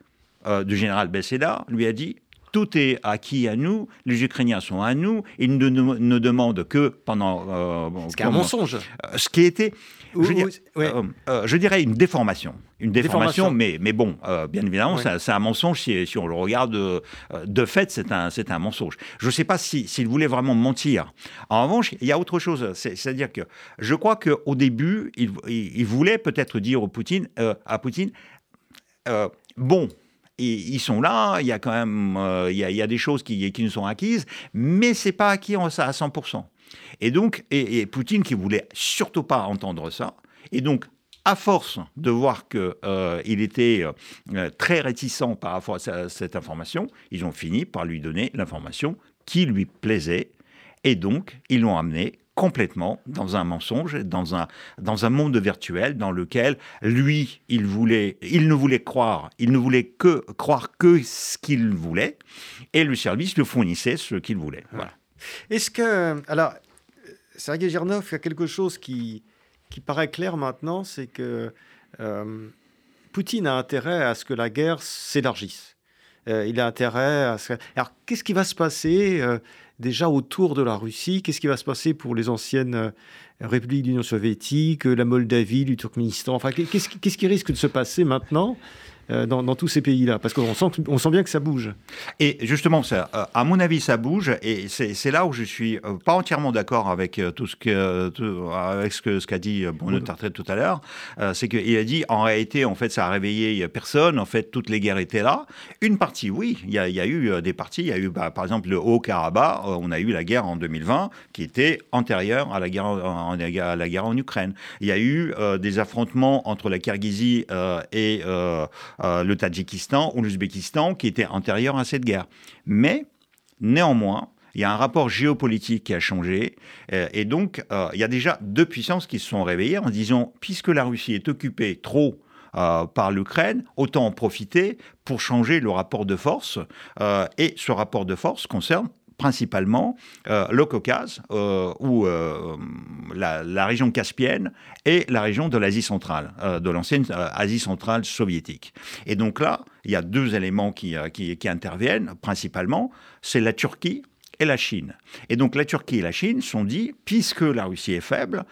euh, du général Besseda, lui a dit tout est acquis à nous, les Ukrainiens sont à nous, ils ne, ne, demandent que pendant... Euh, ce qui est un mensonge. Euh, ce qui était, je, dirais, une déformation. Une déformation, Mais, mais bon, bien évidemment, c'est un mensonge si, si, on le regarde de fait, c'est un, un mensonge. Je ne sais pas s'il si, voulait vraiment mentir. En revanche, il y a autre chose, c'est-à-dire que je crois qu'au début, il, il, voulait peut-être dire au Poutine, à Poutine, bon, ils sont là, il y a quand même euh, il, y a, des choses qui, qui nous sont acquises, mais c'est pas acquis ça à 100%. Et donc, et, Poutine qui voulait surtout pas entendre ça, et donc à force de voir qu'il euh, était euh, très réticent par rapport à cette information, ils ont fini par lui donner l'information qui lui plaisait, et donc ils l'ont amené complètement dans un mensonge, dans un, dans un monde virtuel dans lequel lui, il voulait, il ne voulait croire, il ne voulait que croire que ce qu'il voulait, et le service lui fournissait ce qu'il voulait. Voilà. Est-ce que. Alors, Sergei Girnov, il y a quelque chose qui, qui paraît clair maintenant c'est que euh, Poutine a intérêt à ce que la guerre s'élargisse. Euh, il a intérêt à ce... Alors, qu'est-ce qui va se passer euh, déjà autour de la Russie? Qu'est-ce qui va se passer pour les anciennes républiques d'Union soviétique, la Moldavie, le Turkménistan? Enfin, qu'est-ce qui risque de se passer maintenant? Euh, dans, tous ces pays-là Parce qu'on sent, on sent bien que ça bouge. Et justement, ça, euh, à mon avis, ça bouge. Et c'est là où je suis euh, pas entièrement d'accord avec tout ce que avec ce que ce qu'a dit Bruno Tartet tout à l'heure. c'est qu'il a dit en réalité, en fait, ça a réveillé personne. En fait, toutes les guerres étaient là. Une partie, oui, il y a, y a, eu des parties. Il y a eu, bah, par exemple, le Haut-Karabakh. on a eu la guerre en 2020 qui était antérieure à la guerre en, à la guerre en Ukraine. Il y a eu des affrontements entre la Kirghizie et euh, le Tadjikistan ou l'Ouzbékistan qui étaient antérieurs à cette guerre. Mais, néanmoins, il y a un rapport géopolitique qui a changé. Euh, et donc, euh, il y a déjà deux puissances qui se sont réveillées en disant, puisque la Russie est occupée trop par l'Ukraine, autant en profiter pour changer le rapport de force. et ce rapport de force concerne principalement euh, le Caucase, euh, ou euh, la, région caspienne et la région de l'Asie centrale, de l'ancienne Asie centrale soviétique. Et donc là, il y a deux éléments qui, qui, interviennent principalement, c'est la Turquie et la Chine. Et donc la Turquie et la Chine sont dit, puisque la Russie est faible,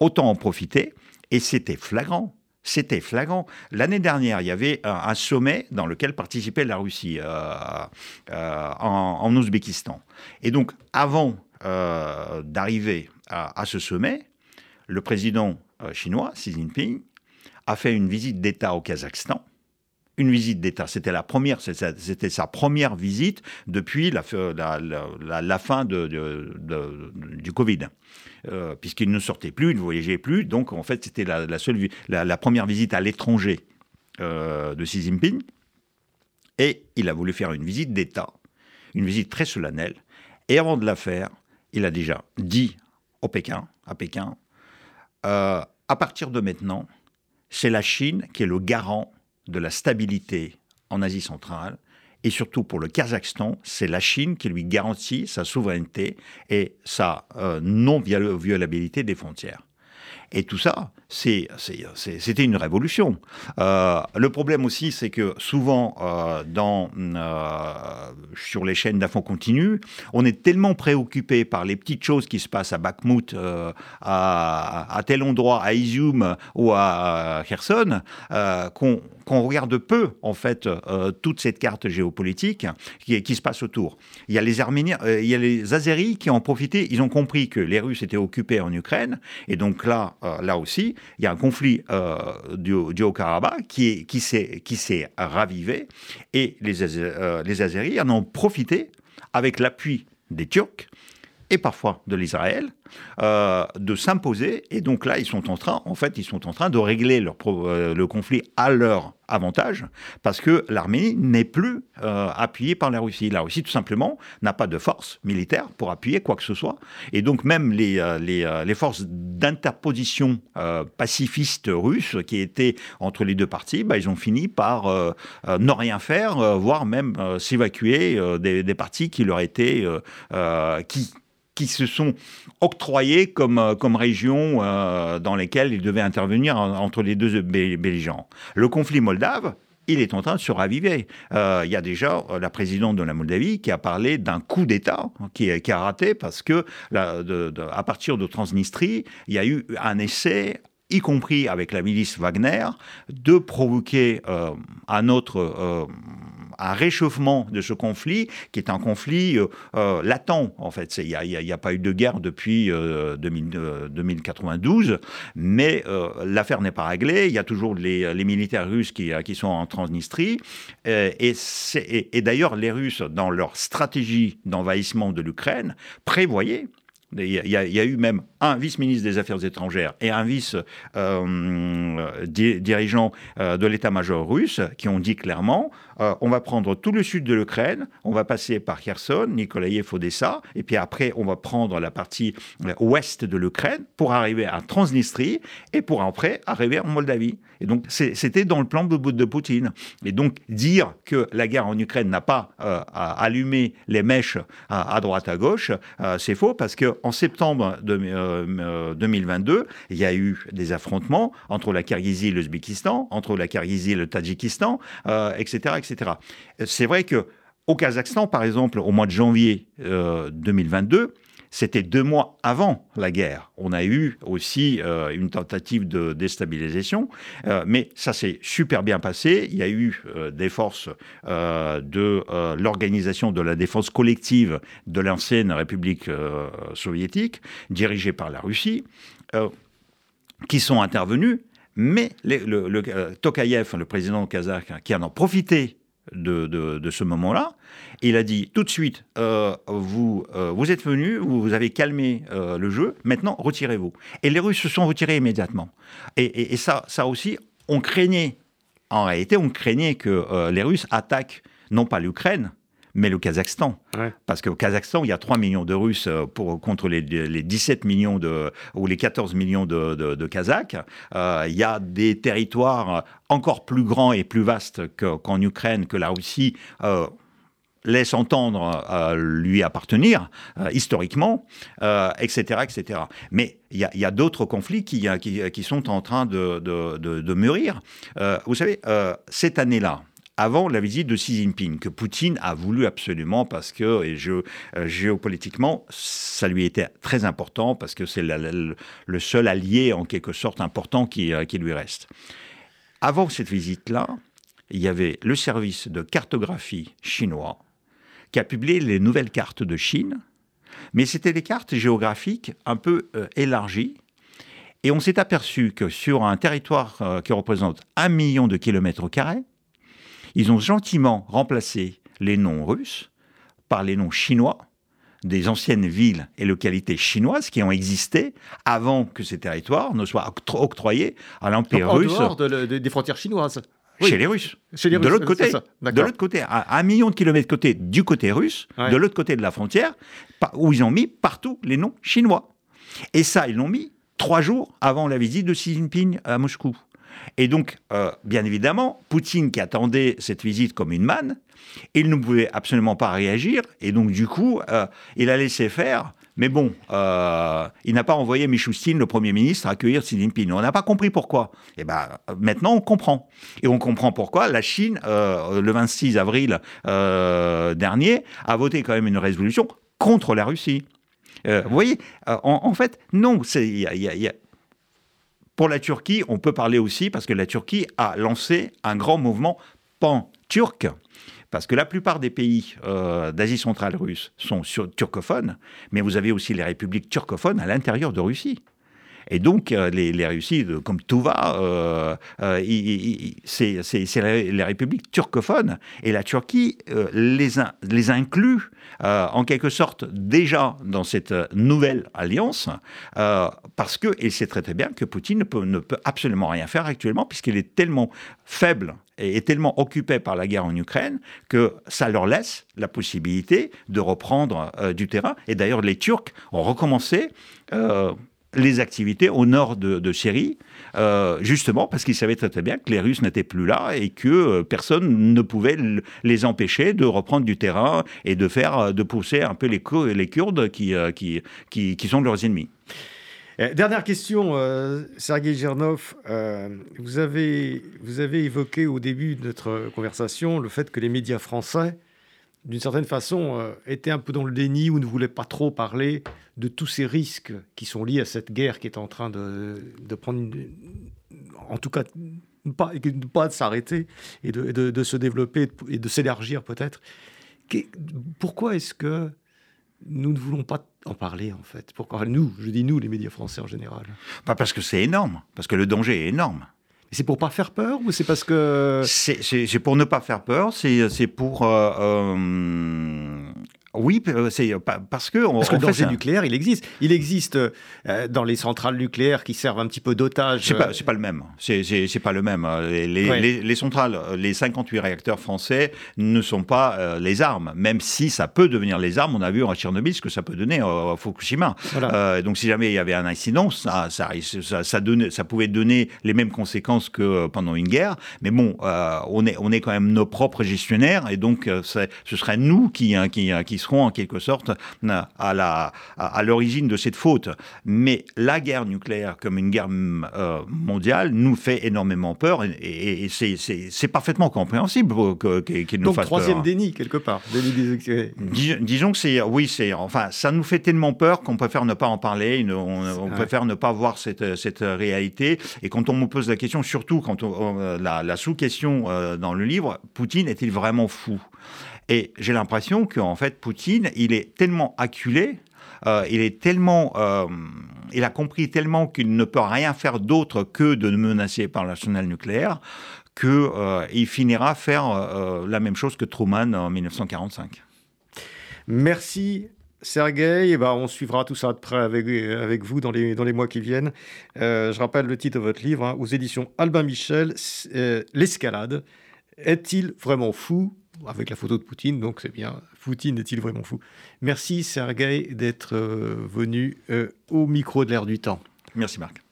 autant en profiter. Et c'était flagrant c'était flagrant. L'année dernière, il y avait un, sommet dans lequel participait la Russie euh, euh, en, Ouzbékistan. Et donc, avant euh, d'arriver à, ce sommet, le président chinois, Xi Jinping, a fait une visite d'État au Kazakhstan une visite d'État. C'était la première, c'était sa première visite depuis la, la, fin de, du Covid, euh, puisqu'il ne sortait plus, il ne voyageait plus. Donc en fait, c'était la, seule, la, première visite à l'étranger euh, de Xi Jinping. Et il a voulu faire une visite d'État, une visite très solennelle. Et avant de la faire, il a déjà dit au Pékin, à Pékin, euh, à partir de maintenant, c'est la Chine qui est le garant de la stabilité en Asie centrale. Et surtout pour le Kazakhstan, c'est la Chine qui lui garantit sa souveraineté et sa euh, non-violabilité des frontières. Et tout ça, c'était une révolution. Euh, le problème aussi, c'est que souvent, euh, euh, sur les chaînes d'infos continues, on est tellement préoccupé par les petites choses qui se passent à Bakhmut, à, tel endroit, à Izium ou à Kherson, qu'on regarde peu, en fait, toute cette carte géopolitique qui, qui, se passe autour. Il y a les Arméniens, il y a les Azéris qui ont profité, ils ont compris que les Russes étaient occupés en Ukraine, et donc là, là aussi, il y a un conflit euh, du, Haut-Karabakh qui, s'est ravivé et les, euh, les Azeris en ont profité avec l'appui des Turcs et parfois de l'Israël, euh, de s'imposer. Et donc là, ils sont en train, en fait, ils sont en train de régler leur euh, le conflit à leur avantage, parce que l'Arménie n'est plus euh, appuyée par la Russie. La Russie, tout simplement, n'a pas de force militaire pour appuyer quoi que ce soit. Et donc même les, les, forces d'interposition pacifistes russes qui étaient entre les deux parties, bah, ils ont fini par ne rien faire, voire même s'évacuer des, des, parties qui leur étaient... qui, qui se sont octroyés comme, euh, comme régions euh, dans lesquelles ils devaient intervenir entre les deux belligérants. Le conflit moldave, il est en train de se raviver. Euh, il y a déjà la présidente de la Moldavie qui a parlé d'un coup d'État qui, qui, a raté parce que à partir de Transnistrie, il y a eu un essai y compris avec la milice Wagner, de provoquer un autre un réchauffement de ce conflit, qui est un conflit euh, euh, latent, en fait. Il n'y a, pas eu de guerre depuis 2092, euh, mais l'affaire n'est pas réglée. Il y a toujours les, militaires russes qui, qui, sont en Transnistrie. et, et d'ailleurs, les Russes, dans leur stratégie d'envahissement de l'Ukraine, prévoyaient Il y, a, eu même un vice-ministre des Affaires étrangères et un vice-dirigeant euh, euh, de l'état-major russe qui ont dit clairement euh, on va prendre tout le sud de l'Ukraine, on va passer par Kherson, Nikolaïev, Odessa, et puis après on va prendre la partie ouest de l'Ukraine pour arriver à Transnistrie et pour après arriver en Moldavie. Et donc c'était dans le plan de, de, Poutine. Et donc dire que la guerre en Ukraine n'a pas allumé les mèches à, droite à gauche, c'est faux parce que en septembre de, 2022, euh, il y a eu des affrontements entre la Kirghizie et l'Ouzbékistan, entre la Kirghizie et le Tadjikistan, etc., euh, etc. C'est vrai que au Kazakhstan, par exemple, au mois de janvier 2022, c'était deux mois avant la guerre. On a eu aussi euh, une tentative de déstabilisation, euh, mais ça s'est super bien passé. Il y a eu euh, des forces de l'organisation de la défense collective de l'ancienne République soviétique, dirigée par la Russie, qui sont intervenues. Mais le, Tokayev, le président kazakh, qui en a profité de, ce moment-là. Il a dit tout de suite, euh, vous, euh, vous êtes venu, vous, avez calmé euh, le jeu, maintenant retirez-vous. Et les Russes se sont retirés immédiatement. Et, ça, ça aussi, on craignait, en réalité, on craignait que les Russes attaquent non pas l'Ukraine, mais le Kazakhstan. Parce qu'au Kazakhstan, il y a 3 millions de Russes euh, pour, contre les, 17 millions de, ou les 14 millions de, de, Kazakhs. Euh, il y a des territoires encore plus grands et plus vastes qu'en Ukraine, que la Russie. Euh, laisse entendre lui appartenir historiquement, etc., etc. Mais il y a, d'autres conflits qui, qui, qui, sont en train de, de mûrir. vous savez, cette année-là, avant la visite de Xi Jinping, que Poutine a voulu absolument parce que euh, géopolitiquement, ça lui était très important parce que c'est le seul allié en quelque sorte important qui, euh, qui lui reste. Avant cette visite-là, il y avait le service de cartographie chinois qui a publié les nouvelles cartes de Chine, mais c'était des cartes géographiques un peu euh, élargies. Et on s'est aperçu que sur un territoire qui représente un million de kilomètres carrés, ils ont gentiment remplacé les noms russes par les noms chinois des anciennes villes et localités chinoises qui ont existé avant que ces territoires ne soient octroyés à l'Empire russe. En dehors des frontières chinoises. Chez les Russes. Chez les Russes. De l'autre côté. De l'autre côté, à un million de kilomètres côté du côté russe, de l'autre côté de la frontière, où ils ont mis partout les noms chinois. Et ça, ils l'ont mis trois jours avant la visite de Xi Jinping à Moscou. Et donc, euh, bien évidemment, Poutine qui attendait cette visite comme une manne, il ne pouvait absolument pas réagir. Et donc, du coup, euh, il a laissé faire. Mais bon, euh, il n'a pas envoyé Michoustine, le Premier ministre, accueillir Xi Jinping. On n'a pas compris pourquoi. Et eh ben, maintenant, on comprend. Et on comprend pourquoi la Chine, le 26 avril dernier, a voté quand même une résolution contre la Russie. vous voyez, en, fait, non, il y, a pour la Turquie, on peut parler aussi parce que la Turquie a lancé un grand mouvement pan-turc. Parce que la plupart des pays euh, d'Asie centrale russe sont turcophones, mais vous avez aussi les républiques turcophones à l'intérieur de Russie. Et donc, euh, les, les Russies, comme tout va, euh, euh c'est les républiques turcophones. Et la Turquie les, inclut en quelque sorte déjà dans cette nouvelle alliance, parce qu'il sait très, très bien que Poutine ne peut, ne peut absolument rien faire actuellement, puisqu'il est tellement faible et est tellement occupé par la guerre en Ukraine que ça leur laisse la possibilité de reprendre du terrain. Et d'ailleurs, les Turcs ont recommencé les activités au nord de, Syrie, euh, justement parce qu'ils savaient très, bien que les Russes n'étaient plus là et que euh, personne ne pouvait les empêcher de reprendre du terrain et de faire, euh, de pousser un peu les, les Kurdes qui, qui, qui, sont leurs ennemis. Dernière question, Sergei Gernov. vous, avez, vous avez évoqué au début de notre conversation le fait que les médias français d'une certaine façon, euh, était un peu dans le déni ou ne voulait pas trop parler de tous ces risques qui sont liés à cette guerre qui est en train de, prendre, en tout cas, pas, pas s'arrêter et de, se développer et de s'élargir peut-être. Pourquoi est-ce que nous ne voulons pas en parler en fait? Pourquoi nous Je dis nous, les médias français en général? Pas parce que c'est énorme, parce que le danger est énorme. C'est pour pas faire peur ou c'est parce que... C'est pour ne pas faire peur, c'est pour... Euh, euh, Oui, c'est parce que parce que le danger nucléaire, il existe. Il existe dans les centrales nucléaires qui servent un petit peu d'otage. C'est pas, pas le même. C'est pas le même. Les, les, les, centrales, les 58 réacteurs français ne sont pas les armes, même si ça peut devenir les armes. On a vu à Tchernobyl ce que ça peut donner à Fukushima. donc si jamais il y avait un incident, ça, ça, ça, ça, ça pouvait donner les mêmes conséquences que pendant une guerre. Mais bon, on, est, on est quand même nos propres gestionnaires et donc ce serait nous qui, hein, qui, qui seront en quelque sorte à la à, l'origine de cette faute. Mais la guerre nucléaire comme une guerre euh, mondiale nous fait énormément peur et, c'est parfaitement compréhensible qu'il nous Donc, troisième déni quelque part. disons que c'est oui c'est enfin ça nous fait tellement peur qu'on préfère ne pas en parler, on, préfère ne pas voir cette, cette réalité et quand on me pose la question, surtout quand on, la, la sous-question euh, dans le livre, Poutine est-il vraiment fou? Et j'ai l'impression qu'en fait, Poutine, il est tellement acculé, euh, il est tellement, euh, il a compris tellement qu'il ne peut rien faire d'autre que de menacer par l'arsenal nucléaire, qu'il euh, finira faire la même chose que Truman en 1945. Merci Sergueï, eh ben, on suivra tout ça de près avec, vous dans les, dans les mois qui viennent. je rappelle le titre de votre livre, hein, aux éditions Albin Michel, L'escalade. Est-il vraiment fou? Avec la photo de Poutine, donc c'est bien. Poutine est-il vraiment fou? Merci Sergei d'être euh, venu euh, au micro de l'air du temps. Merci Marc.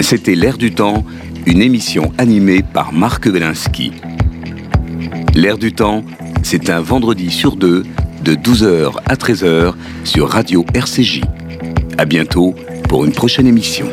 C'était L'air du temps, une émission animée par Marc Belinsky. L'air du temps, c'est un vendredi sur deux de 12h à 13h sur Radio RCJ. À bientôt pour une prochaine émission.